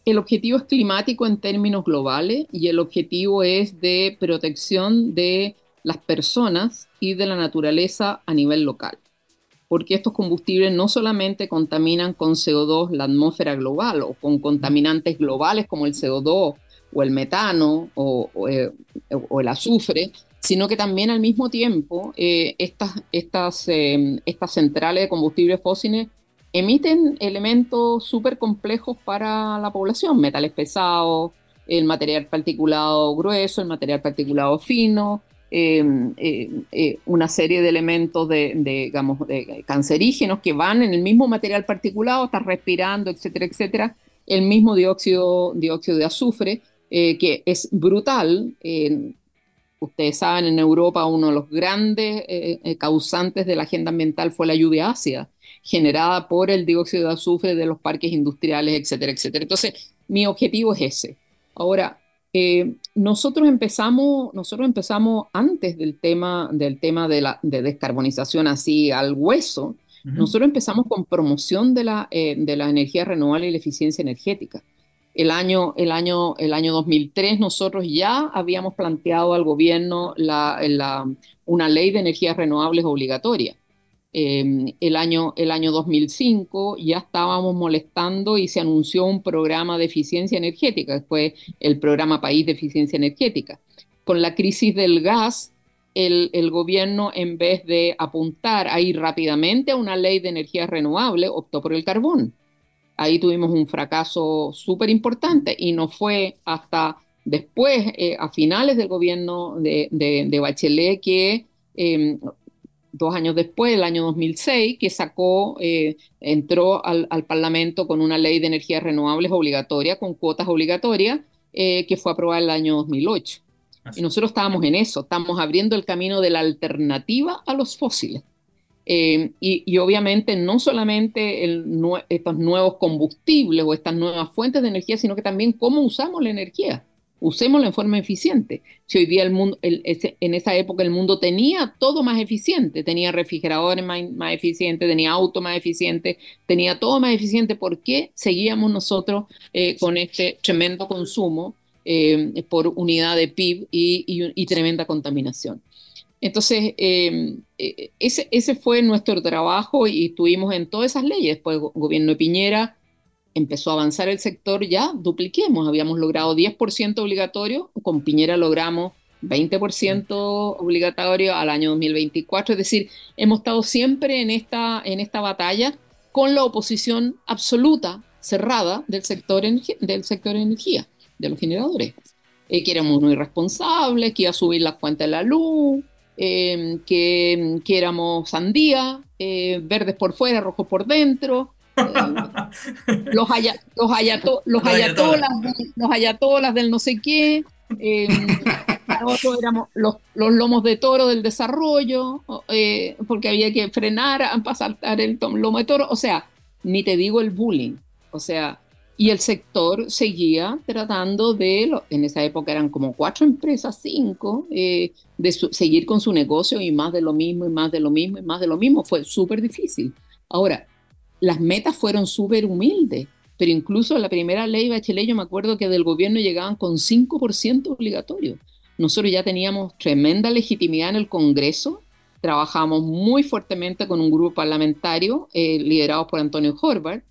El objetivo es climático en términos globales y el objetivo es de protección de las personas y de la naturaleza a nivel local. Porque estos combustibles no solamente contaminan con CO2 la atmósfera global o con contaminantes globales como el CO2 o el metano o, eh, el azufre, sino que también al mismo tiempo eh, estas, estas, eh, estas centrales de combustibles fósiles emiten elementos súper complejos para la población, metales pesados, el material particulado grueso, el material particulado fino, em, eh, eh, una serie de elementos de, digamos, cancerígenos que van en el mismo material particulado, estás respirando, etcétera, etcétera, el mismo dióxido, dióxido de azufre, que es brutal. ustedes saben, en Europa uno de los grandes causantes de la agenda ambiental fue la lluvia ácida, generada por el dióxido de azufre de los parques industriales, etcétera, etcétera. Entonces, mi objetivo es ese. Ahora, eh, nosotros, empezamos, nosotros empezamos antes del tema, del tema de, la, de descarbonización así al hueso, nosotros empezamos con promoción de la, eh, de la energía renovable y la eficiencia energética. El año, el, año, el año 2003 nosotros ya habíamos planteado al gobierno la, la, una ley de energías renovables obligatoria. Em, el, año, el año 2005 ya estábamos molestando y se anunció un programa de eficiencia energética, después el programa País de Eficiencia Energética. Con la crisis del gas, el, el, gobierno, en vez de apuntar a ir rápidamente a una ley de energía renovable, optó por el carbón. Ahí tuvimos un fracaso súper importante y no fue hasta después, eh, a finales del gobierno de, de, Bachelet, que eh, dos años después, el año 2006, que sacó, eh, entró al, Parlamento con una ley de energías renovables obligatoria, con cuotas obligatorias, eh, que fue aprobada el año 2008. Y nosotros estábamos en eso, estamos abriendo el camino de la alternativa a los fósiles. Eh, y, obviamente no solamente estos nuevos combustibles o estas nuevas fuentes de energía, sino que también cómo usamos la energía usémoslo en forma eficiente. Si hoy día el mundo, en esa época el mundo tenía todo más eficiente, tenía refrigeradores más, eficientes, tenía auto más eficiente, tenía todo más eficiente, ¿por qué seguíamos nosotros eh, con este tremendo consumo eh, por unidad de PIB y, tremenda contaminación? Entonces, eh, ese, ese fue nuestro trabajo y estuvimos en todas esas leyes. Después, el gobierno de Piñera empezó a avanzar el sector, ya dupliquemos, habíamos logrado 10% obligatorio, con Piñera logramos 20% obligatorio al año 2024, es decir, hemos estado siempre en esta, en esta batalla con la oposición absoluta, cerrada del sector, del sector energía, de los generadores, eh, que éramos muy responsables, que iba a subir las cuentas de la luz, eh, que, que, éramos sandía, eh, verdes por fuera, rojos por dentro, los, los, los, ayatolas, del no sé qué, eh, nosotros éramos los, los, lomos de toro del desarrollo, eh, porque había que frenar para saltar el lomo de toro, o sea, ni te digo el bullying, o sea, y el sector seguía tratando de, en esa época eran como cuatro empresas, cinco, eh, de seguir con su negocio y más de lo mismo y más de lo mismo y más de lo mismo, fue súper difícil. Ahora, las metas fueron súper humildes, pero incluso la primera ley Bachelet, yo me acuerdo que del gobierno llegaban con 5% obligatorio. Nosotros ya teníamos tremenda legitimidad en el Congreso, trabajamos muy fuertemente con un grupo parlamentario eh, liderado por Antonio Horvath,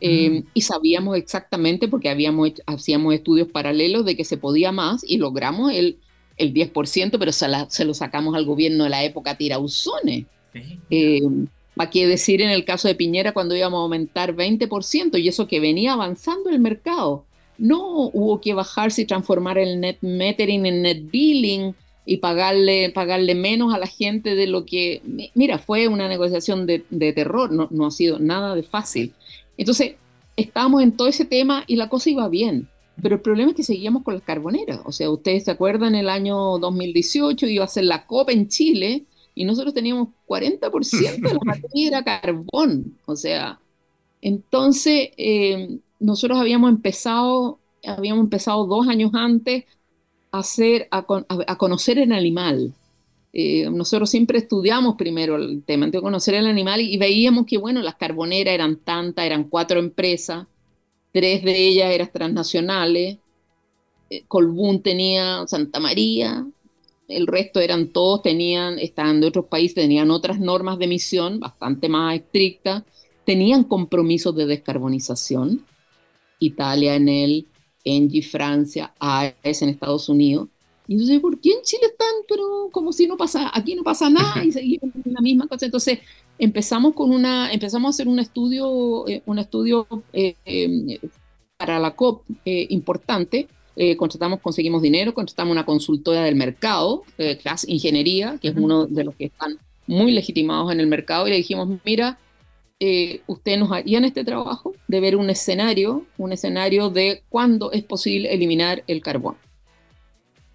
eh, mm. y sabíamos exactamente, porque habíamos, hacíamos estudios paralelos de que se podía más y logramos el, el 10%, pero se, se, lo sacamos al gobierno de la época Tirauzones. Eh, ¿Para qué decir en el caso de Piñera cuando íbamos a aumentar 20% y eso que venía avanzando el mercado? No hubo que bajarse y transformar el net metering en net billing y pagarle, pagarle menos a la gente de lo que... Mira, fue una negociación de, terror, no, no ha sido nada de fácil. Entonces, estábamos en todo ese tema y la cosa iba bien. Pero el problema es que seguíamos con las carboneras. O sea, ustedes se acuerdan, el año 2018 iba a ser la COP en Chile y nosotros teníamos 40% de la materia era carbón. O sea, entonces eh, nosotros habíamos empezado, habíamos empezado dos años antes a, hacer, a, conocer el animal. Eh, nosotros siempre estudiamos primero el tema, de conocer el animal y, veíamos que, bueno, las carboneras eran tantas, eran cuatro empresas, tres de ellas eran transnacionales, eh, Colbún tenía Santa María, el resto eran todos, tenían, estaban de otros países, tenían otras normas de emisión bastante más estrictas, tenían compromisos de descarbonización, Italia en el, Engie Francia, AES en Estados Unidos. Y entonces, ¿por qué en Chile están, pero como si no pasa, aquí no pasa nada y seguimos en la misma cosa? Entonces, empezamos con una, empezamos a hacer un estudio, eh, un estudio eh, eh, para la COP importante, eh, contratamos, conseguimos dinero, contratamos una consultora del mercado, eh, Class Ingeniería, que es uno de los que están muy legitimados en el mercado, y le dijimos, mira, eh, ustedes nos harían este trabajo de ver un escenario, un escenario de cuándo es posible eliminar el carbón.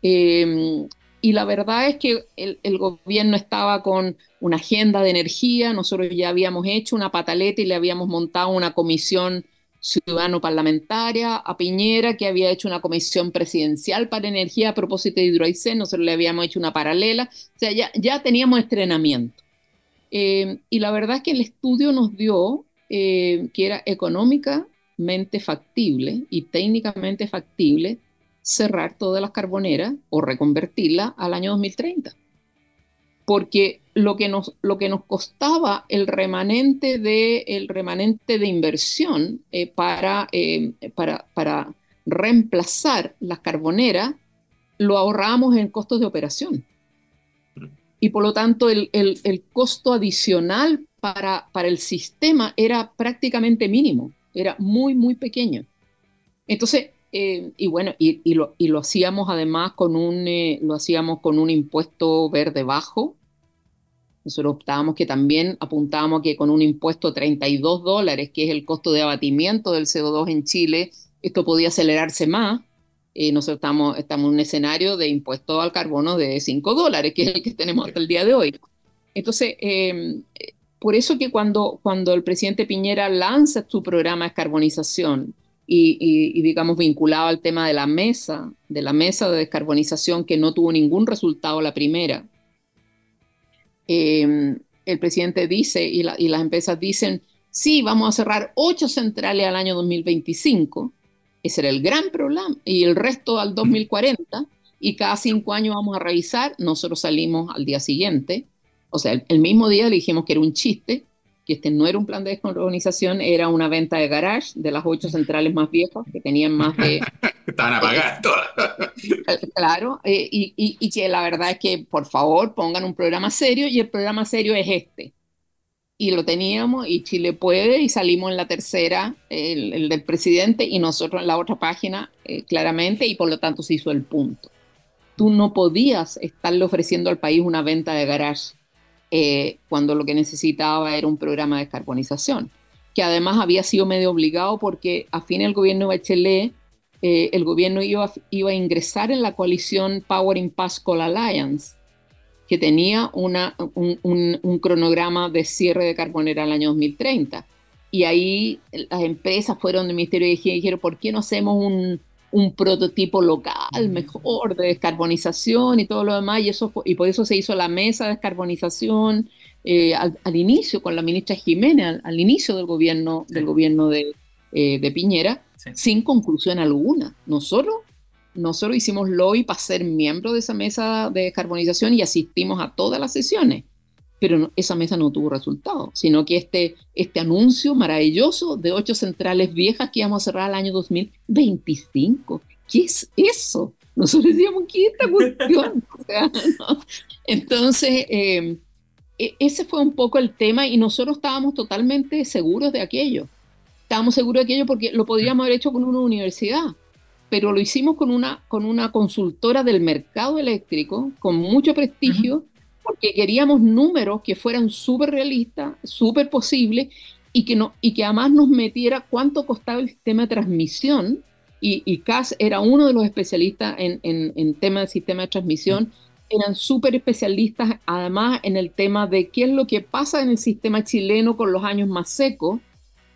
Em, y la verdad es que el, el, gobierno estaba con una agenda de energía, nosotros ya habíamos hecho una pataleta y le habíamos montado una comisión ciudadano parlamentaria, a Piñera, que había hecho una comisión presidencial para energía a propósito de Hidroaicén, nosotros le habíamos hecho una paralela, o sea, ya, ya teníamos estrenamiento. Eh, y la verdad es que el estudio nos dio eh, que era económicamente factible y técnicamente factible cerrar todas las carboneras o reconvertirlas al año 2030 porque lo que nos, lo que nos costaba el remanente de, el remanente de inversión eh, para, eh, para, para, reemplazar las carboneras, lo ahorramos en costos de operación. Y por lo tanto, el, el, el costo adicional para, para, el sistema era prácticamente mínimo, era muy, muy pequeño. Entonces, eh, y bueno, y, y, lo, y, lo, hacíamos además con un, eh, lo hacíamos con un impuesto verde bajo. Nosotros optábamos que también apuntábamos que con un impuesto de 32 dólares, que es el costo de abatimiento del CO2 en Chile, esto podía acelerarse más. Eh, nosotros estamos, estamos en un escenario de impuesto al carbono de 5 dólares, que es el que tenemos hasta el día de hoy. Entonces, eh, por eso que cuando, cuando el presidente Piñera lanza su programa de descarbonización, y, y, y, digamos vinculado al tema de la mesa, de la mesa de descarbonización que no tuvo ningún resultado la primera. Eh, el presidente dice y, la, y, las empresas dicen, sí, vamos a cerrar ocho centrales al año 2025, ese era el gran problema, y el resto al 2040, y cada cinco años vamos a revisar, nosotros salimos al día siguiente, o sea, el, el mismo día le dijimos que era un chiste, que este no era un plan de descarbonización, era una venta de garage de las ocho centrales más viejas, que tenían más de... Estaban apagadas todas. claro, eh, y, y, y, que la verdad es que, por favor, pongan un programa serio, y el programa serio es este. Y lo teníamos, y Chile puede, y salimos en la tercera, el, el del presidente, y nosotros en la otra página, eh, claramente, y por lo tanto se hizo el punto. Tú no podías estarle ofreciendo al país una venta de garage eh, cuando lo que necesitaba era un programa de descarbonización, que además había sido medio obligado porque a fin el gobierno de Bachelet, eh, el gobierno iba, iba, a ingresar en la coalición Power in Pascal Alliance, que tenía una, un, un, un, cronograma de cierre de carbonera al año 2030. Y ahí las empresas fueron del Ministerio de Higiene y dijeron, ¿por qué no hacemos un, un prototipo local mejor de descarbonización y todo lo demás, y, eso fue, y por eso se hizo la mesa de descarbonización eh, al, al, inicio, con la ministra Jiménez, al, al inicio del gobierno, del gobierno de, eh, de Piñera, sí. sin conclusión alguna. Nosotros, nosotros hicimos lobby para ser miembro de esa mesa de descarbonización y asistimos a todas las sesiones pero no, esa mesa no tuvo resultado, sino que este, este anuncio maravilloso de ocho centrales viejas que íbamos a cerrar al año 2025. ¿Qué es eso? Nosotros decíamos, ¿qué es esta cuestión? o sea, ¿no? Entonces, eh, ese fue un poco el tema y nosotros estábamos totalmente seguros de aquello. Estábamos seguros de aquello porque lo podríamos haber hecho con una universidad, pero lo hicimos con una, con una consultora del mercado eléctrico, con mucho prestigio, uh -huh porque queríamos números que fueran súper realistas, súper posibles y que, no, y que además nos metiera cuánto costaba el sistema de transmisión. Y, y CAS era uno de los especialistas en, en, en tema de sistema de transmisión. Eran súper especialistas además en el tema de qué es lo que pasa en el sistema chileno con los años más secos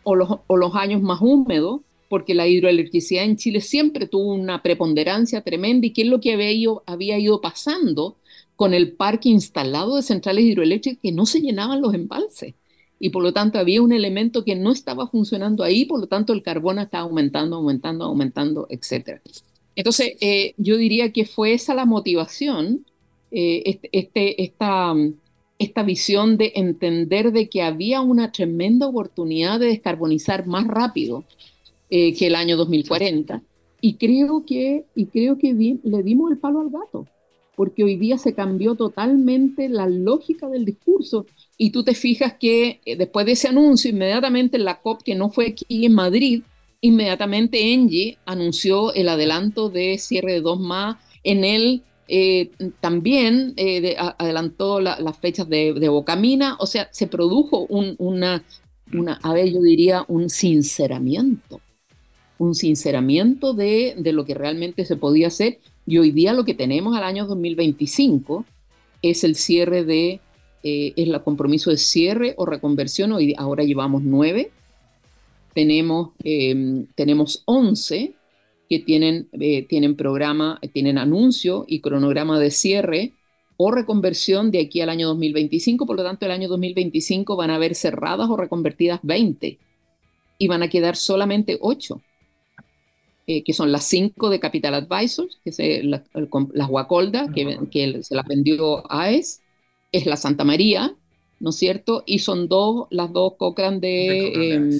o los, o los años más húmedos, porque la hidroelectricidad en Chile siempre tuvo una preponderancia tremenda y qué es lo que había ido, había ido pasando con el parque instalado de centrales hidroeléctricas que no se llenaban los embalses. Y por lo tanto había un elemento que no estaba funcionando ahí, por lo tanto el carbón estaba aumentando, aumentando, aumentando, etc. Entonces, eh, yo diría que fue esa la motivación, eh, este, este, esta, visión de entender de que había una tremenda oportunidad de descarbonizar más rápido eh, que el año 2040. Y creo que, le dimos el palo al gato porque hoy día se cambió totalmente la lógica del discurso y tú te fijas que eh, después de ese anuncio, inmediatamente en la COP, que no fue aquí en Madrid, inmediatamente Engie anunció el adelanto de cierre de dos más. En él eh, también eh, adelantó las fechas de, Bocamina, o sea, se produjo un, una, una, a ver, yo diría un sinceramiento, un sinceramiento de, de lo que realmente se podía hacer. Y hoy día lo que tenemos al año 2025 es el cierre de, eh, es el compromiso de cierre o reconversión. Hoy, ahora llevamos nueve tenemos, em, tenemos 11 que tienen, eh, tienen programa, tienen anuncio y cronograma de cierre o reconversión de aquí al año 2025. Por lo tanto, el año 2025 van a haber cerradas o reconvertidas 20 y van a quedar solamente 8, eh, que son las 5 de Capital Advisors, que es la, las Guacolda, que, que se las vendió AES, es la Santa María, ¿no es cierto? Y son dos, las dos Cochrane de, em,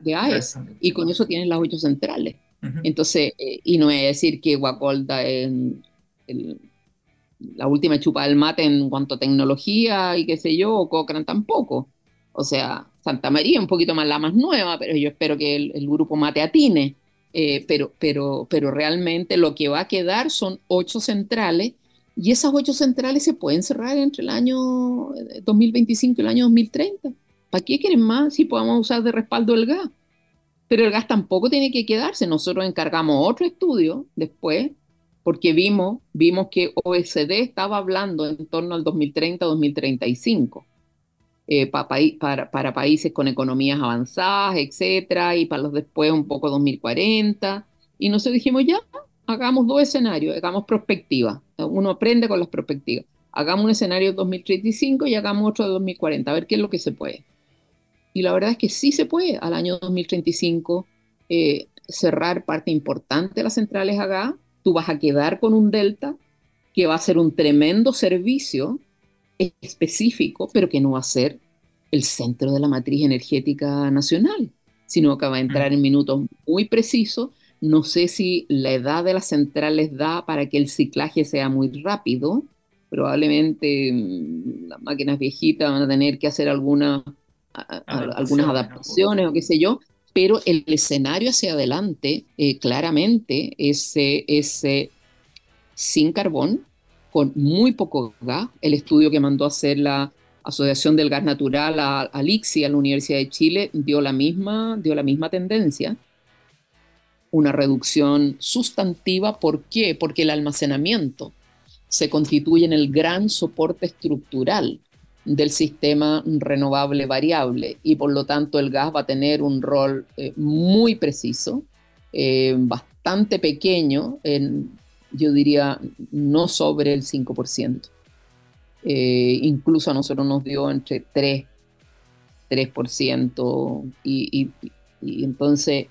de, AES, y con eso tienen las ocho centrales. Entonces, eh, y no voy a decir que Guacolda es la última chupa del mate en cuanto a tecnología y qué sé yo, o Cochrane tampoco. O sea, Santa María un poquito más la más nueva, pero yo espero que el, grupo mate atine. Eh, pero, pero, pero realmente lo que va a quedar son ocho centrales y esas ocho centrales se pueden cerrar entre el año 2025 y el año 2030. ¿Para qué quieren más si podemos usar de respaldo el gas? Pero el gas tampoco tiene que quedarse. Nosotros encargamos otro estudio después, porque vimos, vimos que OECD estaba hablando en torno al 2030-2035. Eh, para, para, países con economías avanzadas, etcétera, y para los después un poco 2040. Y nosotros dijimos, ya, hagamos dos escenarios, hagamos perspectiva. Uno aprende con las perspectivas. Hagamos un escenario de 2035 y hagamos otro de 2040, a ver qué es lo que se puede. Y la verdad es que sí se puede al año 2035 eh, cerrar parte importante de las centrales a gas. Tú vas a quedar con un delta que va a ser un tremendo servicio específico, pero que no va a ser el centro de la matriz energética nacional, sino que va a entrar en minutos muy precisos. No sé si la edad de las centrales da para que el ciclaje sea muy rápido. Probablemente mm, las máquinas viejitas van a tener que hacer alguna, algunas adaptaciones o qué sé yo, pero el escenario hacia adelante, eh, claramente, es, sin carbón, con muy poco gas. El estudio que mandó a hacer la Asociación del Gas Natural a, a a la Universidad de Chile, dio la misma, dio la misma tendencia una reducción sustantiva. ¿Por qué? Porque el almacenamiento se constituye en el gran soporte estructural del sistema renovable variable y por lo tanto el gas va a tener un rol eh, muy preciso, eh, bastante pequeño, en, yo diría no sobre el 5%. Eh, incluso a nosotros nos dio entre 3, 3% y, entonces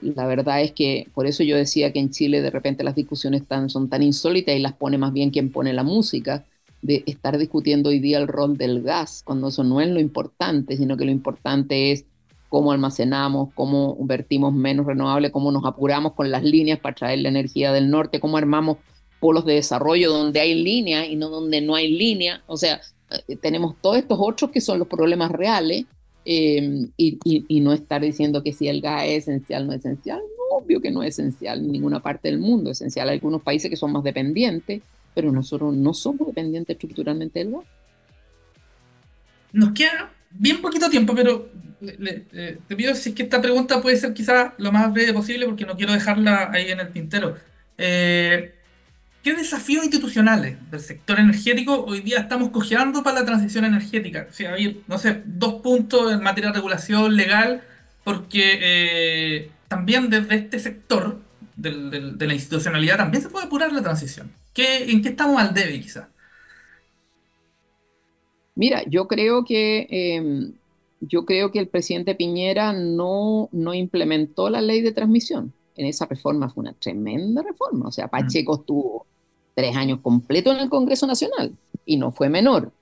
la verdad es que por eso yo decía que en Chile de repente las discusiones son tan insólitas y las pone más bien quien pone la música, de estar discutiendo hoy día el rol del gas, cuando eso no es lo importante, sino que lo importante es cómo almacenamos, cómo vertimos menos renovable, cómo nos apuramos con las líneas para traer la energía del norte, cómo armamos polos de desarrollo donde hay línea y no donde no hay línea. O sea, eh, tenemos todos estos otros que son los problemas reales Em, y, no estar diciendo que si el gas es esencial no es esencial. obvio que no es esencial en ninguna parte del mundo. Es esencial en algunos países que son más dependientes, pero nosotros no somos dependientes estructuralmente del gas. Nos queda bien poquito tiempo, pero te pido si es que esta pregunta puede ser quizás lo más breve posible porque no quiero dejarla ahí en el tintero. Eh, ¿Qué desafíos institucionales del sector energético hoy día estamos cojeando para la transición energética? O sea, hay, no sé, dos puntos en materia de regulación legal, porque eh, también desde este sector de la institucionalidad también se puede apurar la transición. ¿Qué, ¿En qué estamos al debe, quizás? Mira, yo creo que em, yo creo que el presidente Piñera no, no implementó la ley de transmisión. En esa reforma fue una tremenda reforma. O sea, Pacheco estuvo tres años completos en el Congreso Nacional y no fue menor.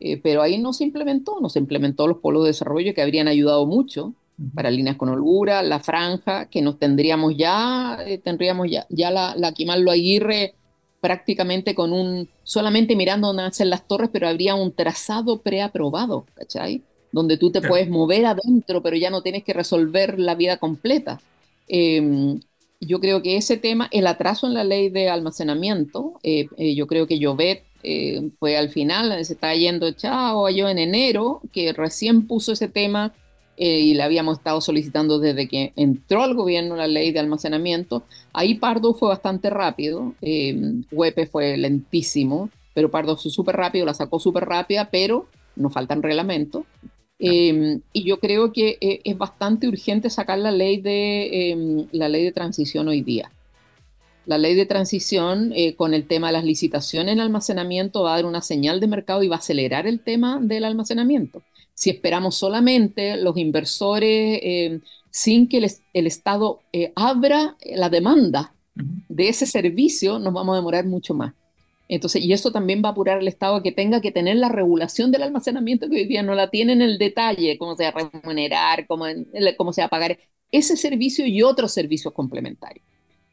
Eh, pero ahí no se implementó, no se implementó los polos de desarrollo que habrían ayudado mucho para líneas con holgura, la franja, que nos tendríamos ya, eh, tendríamos ya, ya la, la Aguirre prácticamente con un, solamente mirando dónde hacen las torres, pero habría un trazado preaprobado, ¿cachai? Donde tú te puedes mover adentro, pero ya no tienes que resolver la vida completa. Em, yo creo que ese tema, el atraso en la ley de almacenamiento, eh, eh, yo creo que Llobet eh, fue al final, se está yendo chao, yo en enero, que recién puso ese tema y le habíamos estado solicitando desde que entró al gobierno la ley de almacenamiento. Ahí Pardo fue bastante rápido, Huepe fue lentísimo, pero Pardo fue súper rápido, la sacó súper rápida, pero nos faltan reglamentos. Em, y yo creo que eh, es bastante urgente sacar la ley, de, em, la ley de transición hoy día. La ley de transición eh, con el tema de las licitaciones en almacenamiento va a dar una señal de mercado y va a acelerar el tema del almacenamiento. Si esperamos solamente los inversores em, sin que el Estado eh, abra la demanda de ese servicio, nos vamos a demorar mucho más. Entonces, y eso también va a apurar al Estado a que tenga que tener la regulación del almacenamiento que hoy día no la tiene en el detalle, cómo se va a remunerar, cómo, cómo se va a pagar ese servicio y otros servicios complementarios.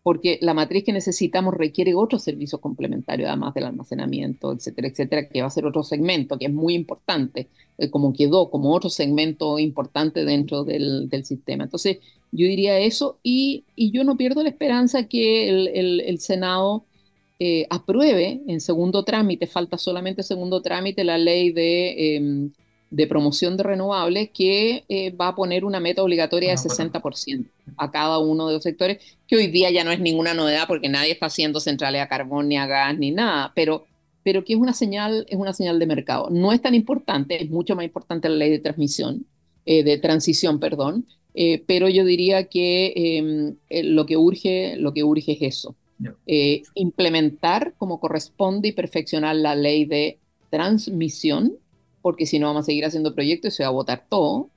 Porque la matriz que necesitamos requiere otros servicios complementarios, además del almacenamiento, etcétera, etcétera, que va a ser otro segmento que es muy importante, eh, como quedó como otro segmento importante dentro del, del sistema. Entonces, yo diría eso y, y, yo no pierdo la esperanza que el, el, Senado eh, apruebe en segundo trámite, falta solamente segundo trámite, la ley de, em, de promoción de renovables que eh, va a poner una meta obligatoria de 60% a cada uno de los sectores, que hoy día ya no es ninguna novedad porque nadie está haciendo centrales a carbón ni a gas ni nada, pero, pero que es una señal, es una señal de mercado. No es tan importante, es mucho más importante la ley de transmisión, eh, de transición, perdón, pero yo diría que em, lo que urge, lo que urge es eso eh, implementar como corresponde y perfeccionar la ley de transmisión, porque si no vamos a seguir haciendo proyectos y se va a votar todo,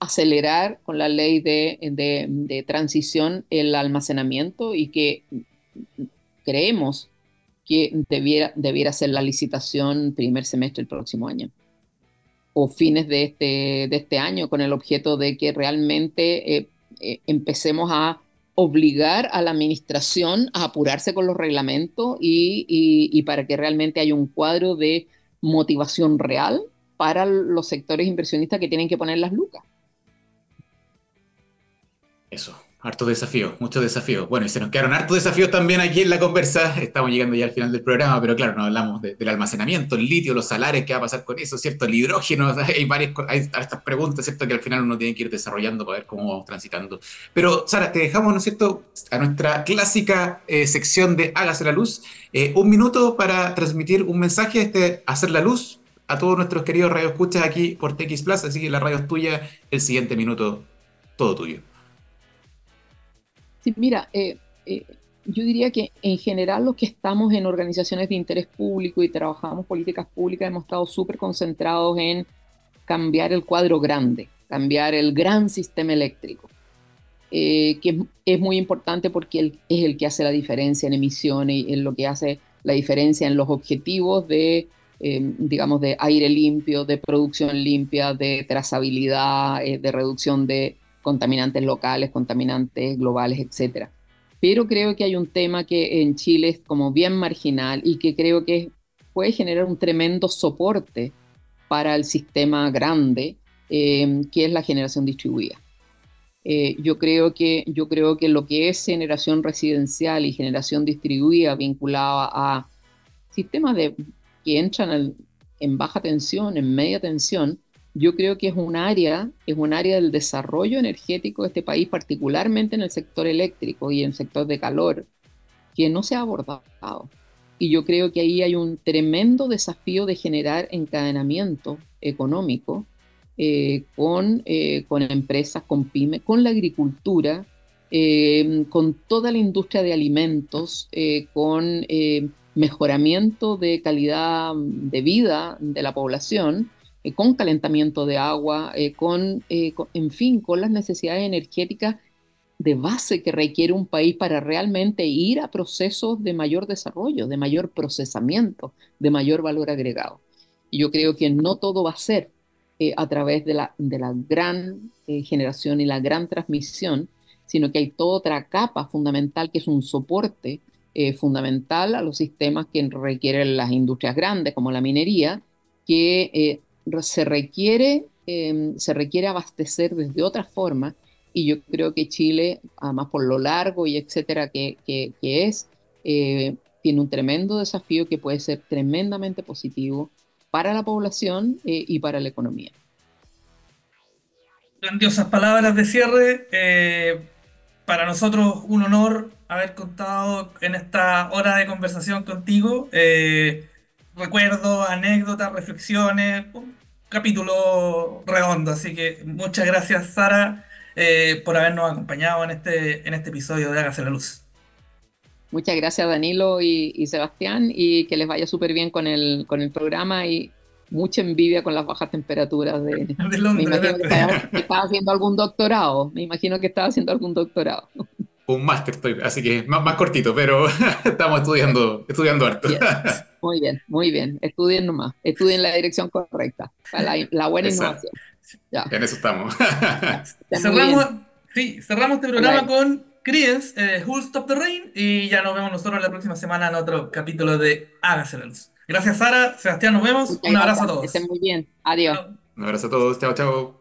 acelerar con la ley de, de, transición el almacenamiento y que creemos que debiera, debiera ser la licitación primer semestre del próximo año o fines de este, de este año con el objeto de que realmente eh, eh, empecemos a obligar a la administración a apurarse con los reglamentos y, para que realmente haya un cuadro de motivación real para los sectores inversionistas que tienen que poner las lucas. Eso, Harto desafío, muchos desafíos. Bueno, y se nos quedaron hartos desafíos también aquí en la conversa. Estamos llegando ya al final del programa, pero claro, no hablamos del almacenamiento, el litio, los salares, qué va a pasar con eso, ¿cierto? El hidrógeno, hay varias hay estas preguntas, ¿cierto? Que al final uno tiene que ir desarrollando para ver cómo vamos transitando. Pero, Sara, te dejamos, ¿no es cierto?, a nuestra clásica eh, sección de Hágase la Luz. Eh, un minuto para transmitir un mensaje, este, hacer la luz a todos nuestros queridos radioescuchas aquí por TX Plus, así que la radio es tuya, el siguiente minuto, todo tuyo. Mira, eh, eh, yo diría que en general los que estamos en organizaciones de interés público y trabajamos políticas públicas hemos estado súper concentrados en cambiar el cuadro grande, cambiar el gran sistema eléctrico, eh, que es muy importante porque es el que hace la diferencia en emisiones es lo que hace la diferencia en los objetivos de, digamos, de aire limpio, de producción limpia, de trazabilidad, de reducción de contaminantes locales, contaminantes globales, etcétera. Pero creo que hay un tema que en Chile es como bien marginal y que creo que puede generar un tremendo soporte para el sistema grande, eh, que es la generación distribuida. Eh, yo, creo que, yo creo que lo que es generación residencial y generación distribuida vinculada a sistemas de, que entran en baja tensión, en media tensión, yo creo que es un área, es un área del desarrollo energético de este país, particularmente en el sector eléctrico y en el sector de calor, que no se ha abordado. Y yo creo que ahí hay un tremendo desafío de generar encadenamiento económico eh, con, eh, con empresas, con pymes, con la agricultura, eh, con toda la industria de alimentos, con mejoramiento de calidad de vida de la población eh, con calentamiento de agua, eh, eh, con, en fin, con las necesidades energéticas de base que requiere un país para realmente ir a procesos de mayor desarrollo, de mayor procesamiento, de mayor valor agregado. Y yo creo que no todo va a ser a través de la, de la gran generación y la gran transmisión, sino que hay toda otra capa fundamental que es un soporte fundamental a los sistemas que requieren las industrias grandes, como la minería, que se requiere, em, se requiere abastecer desde otra forma y yo creo que Chile, además por lo largo y etcétera que, que, es, eh, tiene un tremendo desafío que puede ser tremendamente positivo para la población eh, y para la economía. Grandiosas palabras de cierre. Eh, para nosotros un honor haber contado en esta hora de conversación contigo. Eh, recuerdos, anécdotas, reflexiones, un capítulo redondo. Así que muchas gracias, Sara, por habernos acompañado en este, en este episodio de Hágase la Luz. Muchas gracias Danilo y, Sebastián y que les vaya súper bien con el, con el programa y mucha envidia con las bajas temperaturas de, de Londres. Me imagino que estaba, haciendo algún doctorado, me imagino que estaba haciendo algún doctorado. Un máster estoy, así que más, más cortito, pero estamos estudiando, estudiando harto. Muy bien, muy bien, estudien nomás, estudien la dirección correcta, para la, buena innovación. En eso estamos. cerramos, sí, cerramos este programa con Creedence, eh, Who'll Stop the Rain, y ya nos vemos nosotros la próxima semana en otro capítulo de Hágase la Luz. Gracias, Sara. Sebastián, nos vemos. Un abrazo a todos. Que estén muy bien. Adiós. Un abrazo a todos. Chao, chao.